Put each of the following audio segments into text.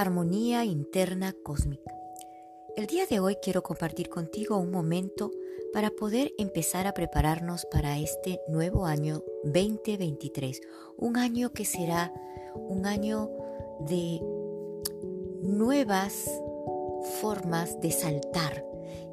Armonía interna cósmica. El día de hoy quiero compartir contigo un momento para poder empezar a prepararnos para este nuevo año 2023. Un año que será un año de nuevas formas de saltar.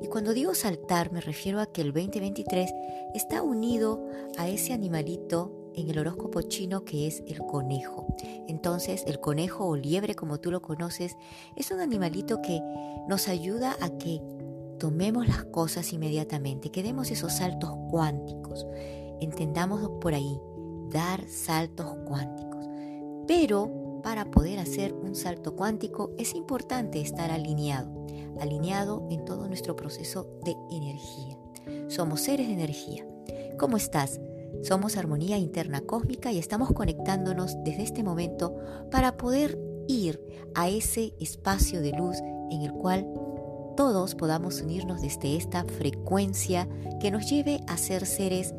Y cuando digo saltar me refiero a que el 2023 está unido a ese animalito en el horóscopo chino que es el conejo. Entonces, el conejo o liebre, como tú lo conoces, es un animalito que nos ayuda a que tomemos las cosas inmediatamente, que demos esos saltos cuánticos. Entendamos por ahí, dar saltos cuánticos. Pero para poder hacer un salto cuántico es importante estar alineado, alineado en todo nuestro proceso de energía. Somos seres de energía. ¿Cómo estás? Somos armonía interna cósmica y estamos conectándonos desde este momento para poder ir a ese espacio de luz en el cual todos podamos unirnos desde esta frecuencia que nos lleve a ser seres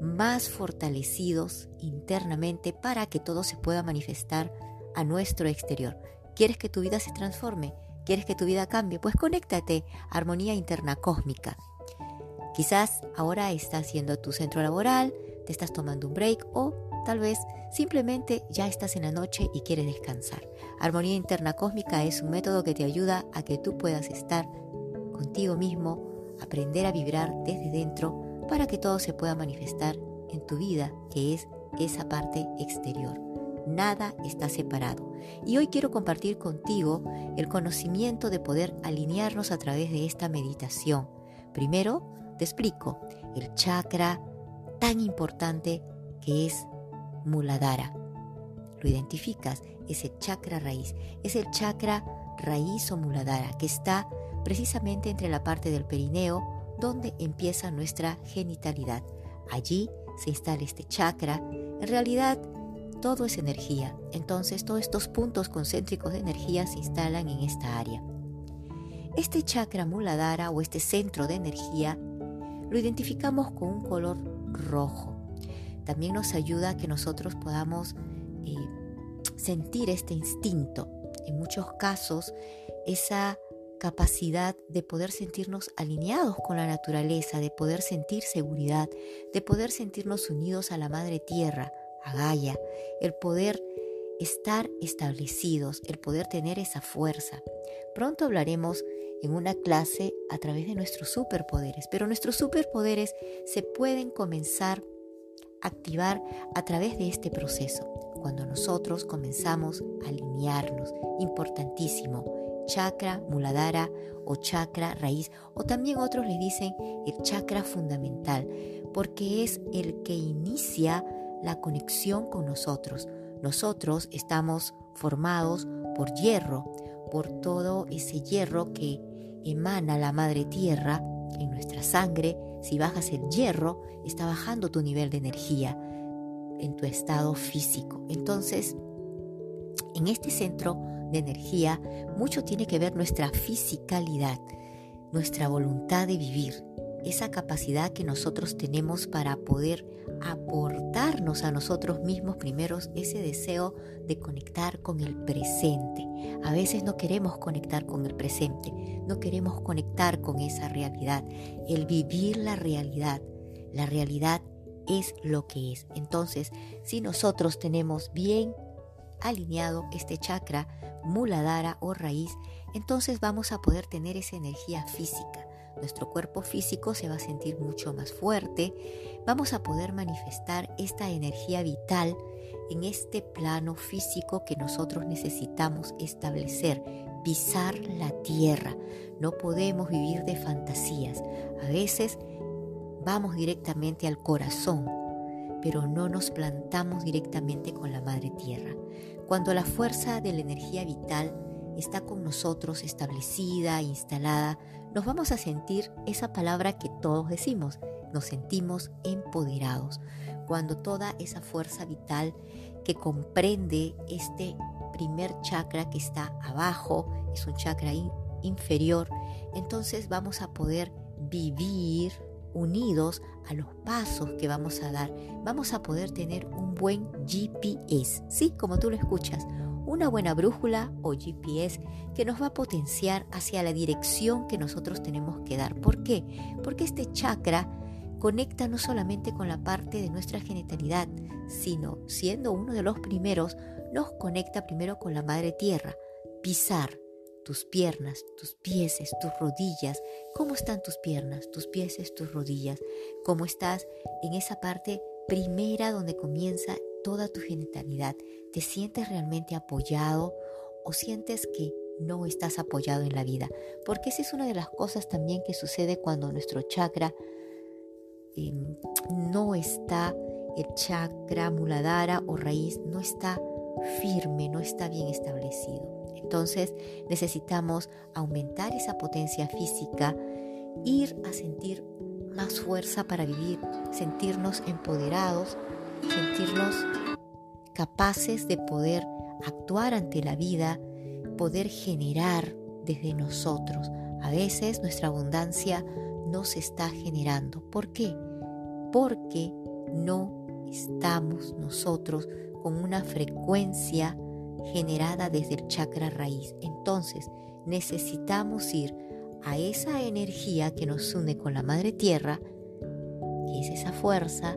más fortalecidos internamente para que todo se pueda manifestar a nuestro exterior. ¿Quieres que tu vida se transforme? ¿Quieres que tu vida cambie? Pues conéctate Armonía Interna Cósmica. Quizás ahora estás haciendo tu centro laboral, te estás tomando un break o tal vez simplemente ya estás en la noche y quieres descansar. Armonía Interna Cósmica es un método que te ayuda a que tú puedas estar contigo mismo, aprender a vibrar desde dentro para que todo se pueda manifestar en tu vida, que es esa parte exterior. Nada está separado. Y hoy quiero compartir contigo el conocimiento de poder alinearnos a través de esta meditación. Primero, te explico el chakra tan importante que es Muladhara. Lo identificas, es el chakra raíz, es el chakra raíz o Muladhara que está precisamente entre la parte del perineo donde empieza nuestra genitalidad. Allí se instala este chakra. En realidad, todo es energía. Entonces, todos estos puntos concéntricos de energía se instalan en esta área. Este chakra Muladhara o este centro de energía lo identificamos con un color rojo. También nos ayuda a que nosotros podamos eh, sentir este instinto. En muchos casos, esa capacidad de poder sentirnos alineados con la naturaleza, de poder sentir seguridad, de poder sentirnos unidos a la Madre Tierra, a Gaia, el poder estar establecidos, el poder tener esa fuerza. Pronto hablaremos en una clase a través de nuestros superpoderes, pero nuestros superpoderes se pueden comenzar a activar a través de este proceso, cuando nosotros comenzamos a alinearnos, importantísimo, chakra muladhara o chakra raíz, o también otros le dicen el chakra fundamental, porque es el que inicia la conexión con nosotros. Nosotros estamos formados por hierro, por todo ese hierro que emana la madre tierra en nuestra sangre, si bajas el hierro, está bajando tu nivel de energía en tu estado físico. Entonces, en este centro de energía, mucho tiene que ver nuestra fisicalidad, nuestra voluntad de vivir, esa capacidad que nosotros tenemos para poder aportarnos a nosotros mismos primero ese deseo de conectar con el presente. A veces no queremos conectar con el presente, no queremos conectar con esa realidad, el vivir la realidad. La realidad es lo que es. Entonces, si nosotros tenemos bien alineado este chakra, muladhara o raíz, entonces vamos a poder tener esa energía física nuestro cuerpo físico se va a sentir mucho más fuerte, vamos a poder manifestar esta energía vital en este plano físico que nosotros necesitamos establecer, pisar la tierra. No podemos vivir de fantasías. A veces vamos directamente al corazón, pero no nos plantamos directamente con la Madre Tierra. Cuando la fuerza de la energía vital está con nosotros establecida, instalada, nos vamos a sentir esa palabra que todos decimos, nos sentimos empoderados. Cuando toda esa fuerza vital que comprende este primer chakra que está abajo, es un chakra inferior, entonces vamos a poder vivir unidos a los pasos que vamos a dar. Vamos a poder tener un buen GPS, sí, como tú lo escuchas, una buena brújula o GPS que nos va a potenciar hacia la dirección que nosotros tenemos que dar. ¿Por qué? Porque este chakra conecta no solamente con la parte de nuestra genitalidad, sino siendo uno de los primeros, nos conecta primero con la madre tierra. Pisar tus piernas, tus pies, tus rodillas. ¿Cómo están tus piernas, tus pies, tus rodillas? ¿Cómo estás en esa parte primera donde comienza toda tu genitalidad? ¿Te sientes realmente apoyado o sientes que no estás apoyado en la vida? Porque esa es una de las cosas también que sucede cuando nuestro chakra Em, no está el chakra muladhara o raíz, no está firme, no está bien establecido. Entonces necesitamos aumentar esa potencia física, ir a sentir más fuerza para vivir, sentirnos empoderados, sentirnos capaces de poder actuar ante la vida, poder generar desde nosotros. A veces nuestra abundancia no se está generando. ¿Por qué? Porque no estamos nosotros con una frecuencia generada desde el chakra raíz. Entonces necesitamos ir a esa energía que nos une con la madre tierra, que es esa fuerza,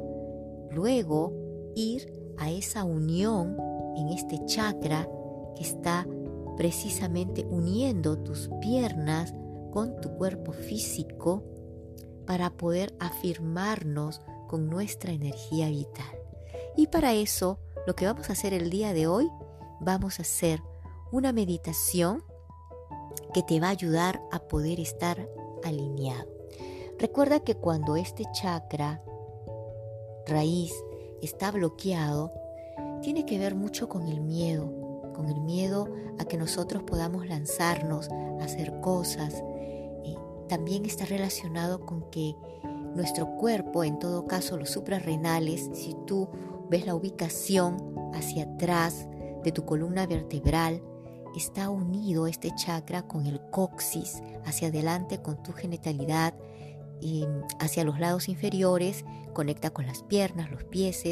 luego ir a esa unión en este chakra que está precisamente uniendo tus piernas con tu cuerpo físico para poder afirmarnos con nuestra energía vital. Y para eso, lo que vamos a hacer el día de hoy, vamos a hacer una meditación que te va a ayudar a poder estar alineado. Recuerda que cuando este chakra raíz está bloqueado, tiene que ver mucho con el miedo, con el miedo a que nosotros podamos lanzarnos hacer cosas, también está relacionado con que nuestro cuerpo, en todo caso los suprarrenales, si tú ves la ubicación hacia atrás de tu columna vertebral, está unido este chakra con el coxis, hacia adelante con tu genitalidad, hacia los lados inferiores, conecta con las piernas, los pies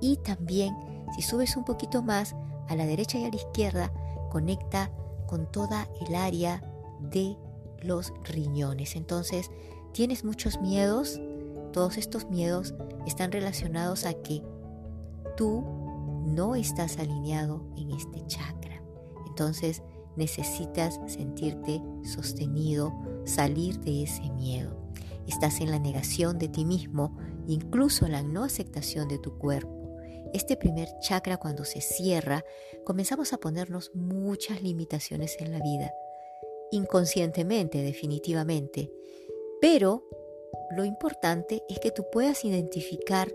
y también si subes un poquito más a la derecha y a la izquierda, conecta con toda el área de los riñones. Entonces, tienes muchos miedos, todos estos miedos están relacionados a que tú no estás alineado en este chakra. Entonces, necesitas sentirte sostenido, salir de ese miedo. Estás en la negación de ti mismo, incluso la no aceptación de tu cuerpo. Este primer chakra cuando se cierra, comenzamos a ponernos muchas limitaciones en la vida. Inconscientemente definitivamente, pero lo importante es que tú puedas identificar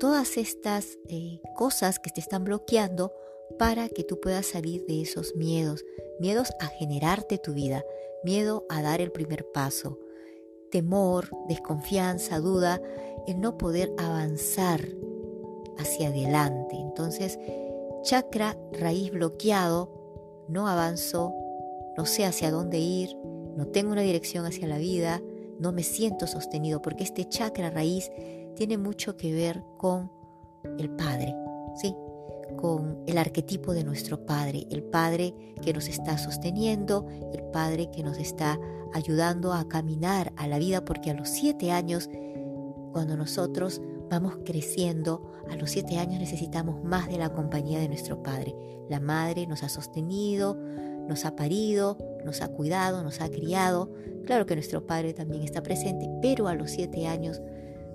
todas estas eh, cosas que te están bloqueando para que tú puedas salir de esos miedos, miedos a generarte tu vida, miedo a dar el primer paso, temor, desconfianza, duda, el no poder avanzar hacia adelante. Entonces, chakra raíz bloqueado, no avanzo, no sé hacia dónde ir, no tengo una dirección hacia la vida, no me siento sostenido, porque este chakra raíz tiene mucho que ver con el Padre, ¿sí? Con el arquetipo de nuestro Padre, el Padre que nos está sosteniendo, el Padre que nos está ayudando a caminar a la vida, porque a los siete años, cuando nosotros vamos creciendo, a los siete años necesitamos más de la compañía de nuestro Padre. La Madre nos ha sostenido, nos ha parido, nos ha cuidado, nos ha criado. Claro que nuestro Padre también está presente, pero a los siete años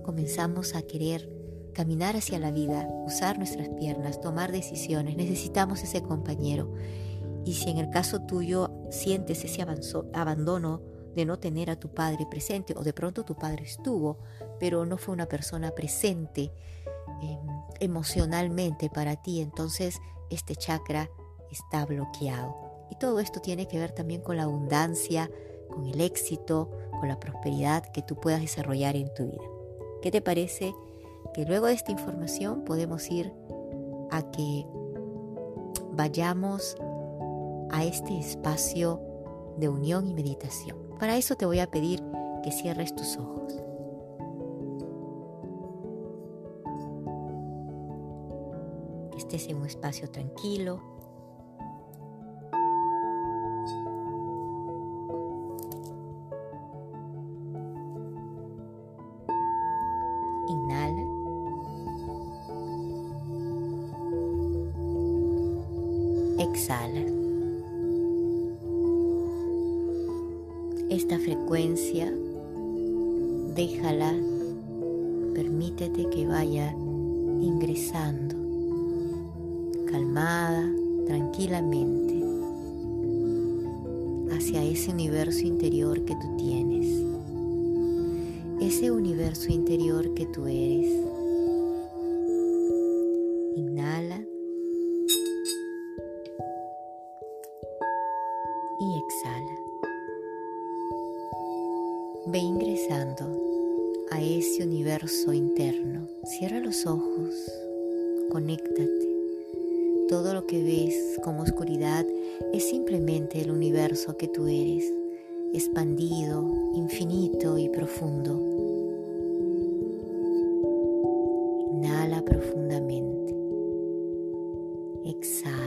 comenzamos a querer caminar hacia la vida, usar nuestras piernas, tomar decisiones. Necesitamos ese compañero. Y si en el caso tuyo sientes ese abandono de no tener a tu padre presente o de pronto tu padre estuvo, pero no fue una persona presente em, emocionalmente para ti, entonces este chakra está bloqueado. Y todo esto tiene que ver también con la abundancia, con el éxito, con la prosperidad que tú puedas desarrollar en tu vida. ¿Qué te parece que luego de esta información podemos ir a que vayamos a este espacio de unión y meditación? Para eso te voy a pedir que cierres tus ojos. Que estés en un espacio tranquilo, exhala. Esta frecuencia, déjala, permítete que vaya ingresando, calmada, tranquilamente, hacia ese universo interior que tú tienes, ese universo interior que tú eres Profundamente. Exhala.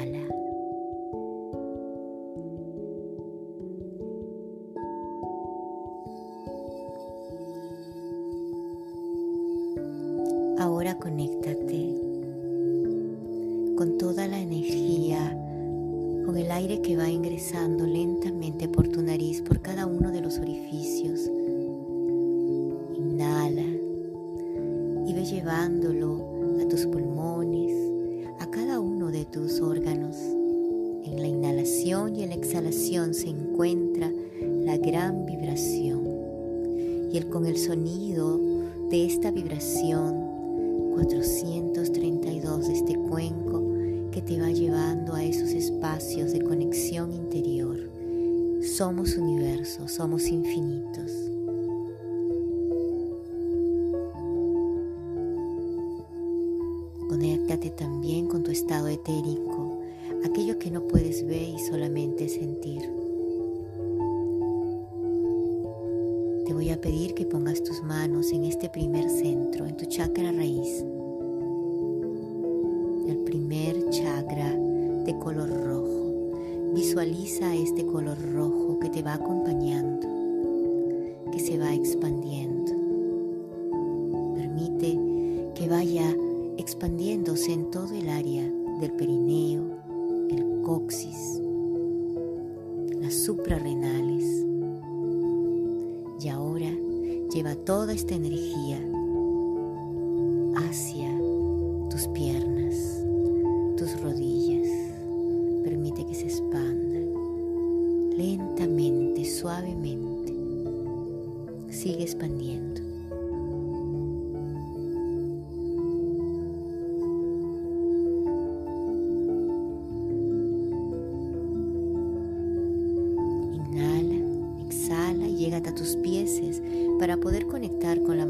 De tus órganos. En la inhalación y en la exhalación se encuentra la gran vibración. Y con el sonido de esta vibración 432 de este cuenco que te va llevando a esos espacios de conexión interior. Somos universo, somos infinitos. Conéctate también con tu estado etérico, aquello que no puedes ver y solamente sentir. Te voy a pedir que pongas tus manos en este primer centro, en tu chakra raíz. El primer chakra de color rojo. Visualiza este color rojo que te va acompañando, que se va expandiendo. Lleva toda esta energía hacia tus piernas,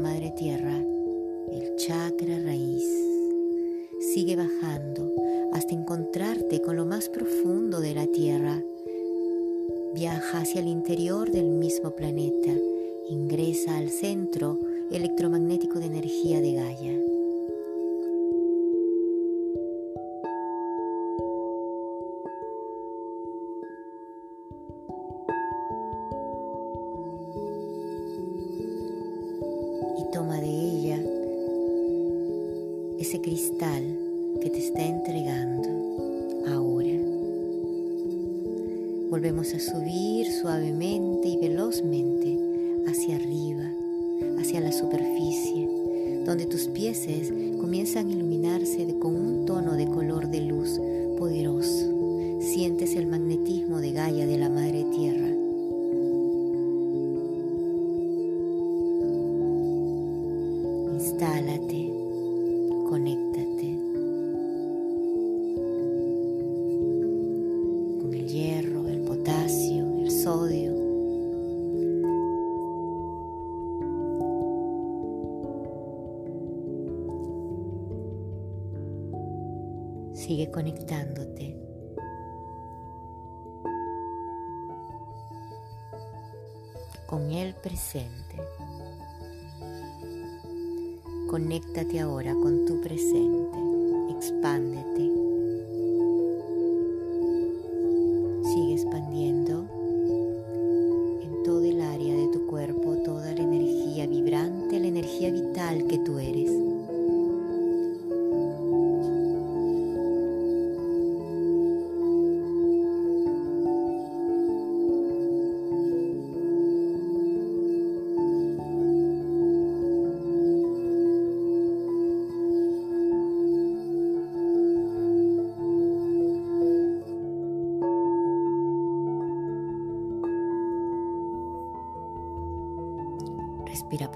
Madre Tierra, el chakra raíz. Sigue bajando hasta encontrarte con lo más profundo de la Tierra. Viaja hacia el interior del mismo planeta. Ingresa al centro electromagnético de energía de Gaia. Que te está entregando ahora. Volvemos a subir suavemente y velozmente hacia arriba, hacia la superficie, donde tus pies comienzan a iluminarse con un tono de color de luz poderoso. Sientes el magnetismo de Gaia de la Madre Tierra. Sigue conectándote. con el presente. Conéctate ahora con tu presente. Expándete.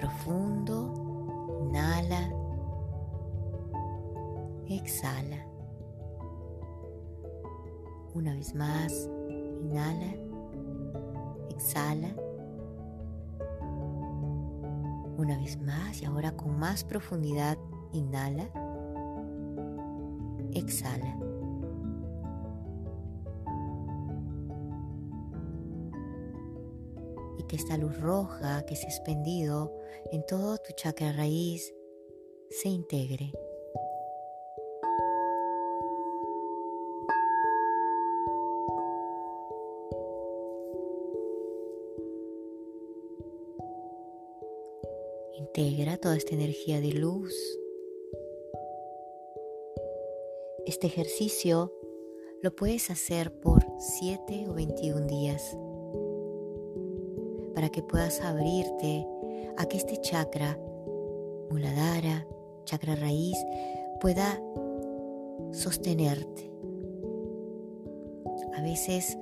Profundo, inhala, exhala. Una vez más, inhala, exhala. Una vez más y ahora con más profundidad, inhala, exhala. Que esta luz roja que se ha expendido en todo tu chakra raíz se integre. Integra toda esta energía de luz. Este ejercicio lo puedes hacer por 7 o 21 días para que puedas abrirte a que este chakra, muladhara, chakra raíz, pueda sostenerte. A veces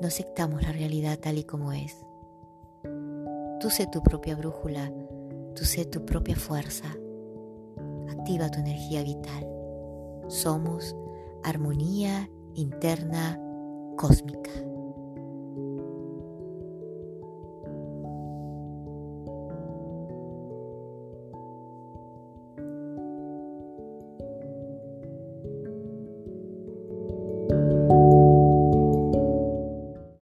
no aceptamos la realidad tal y como es. Tú sé tu propia brújula, tú sé tu propia fuerza. Activa tu energía vital. Somos armonía interna cósmica.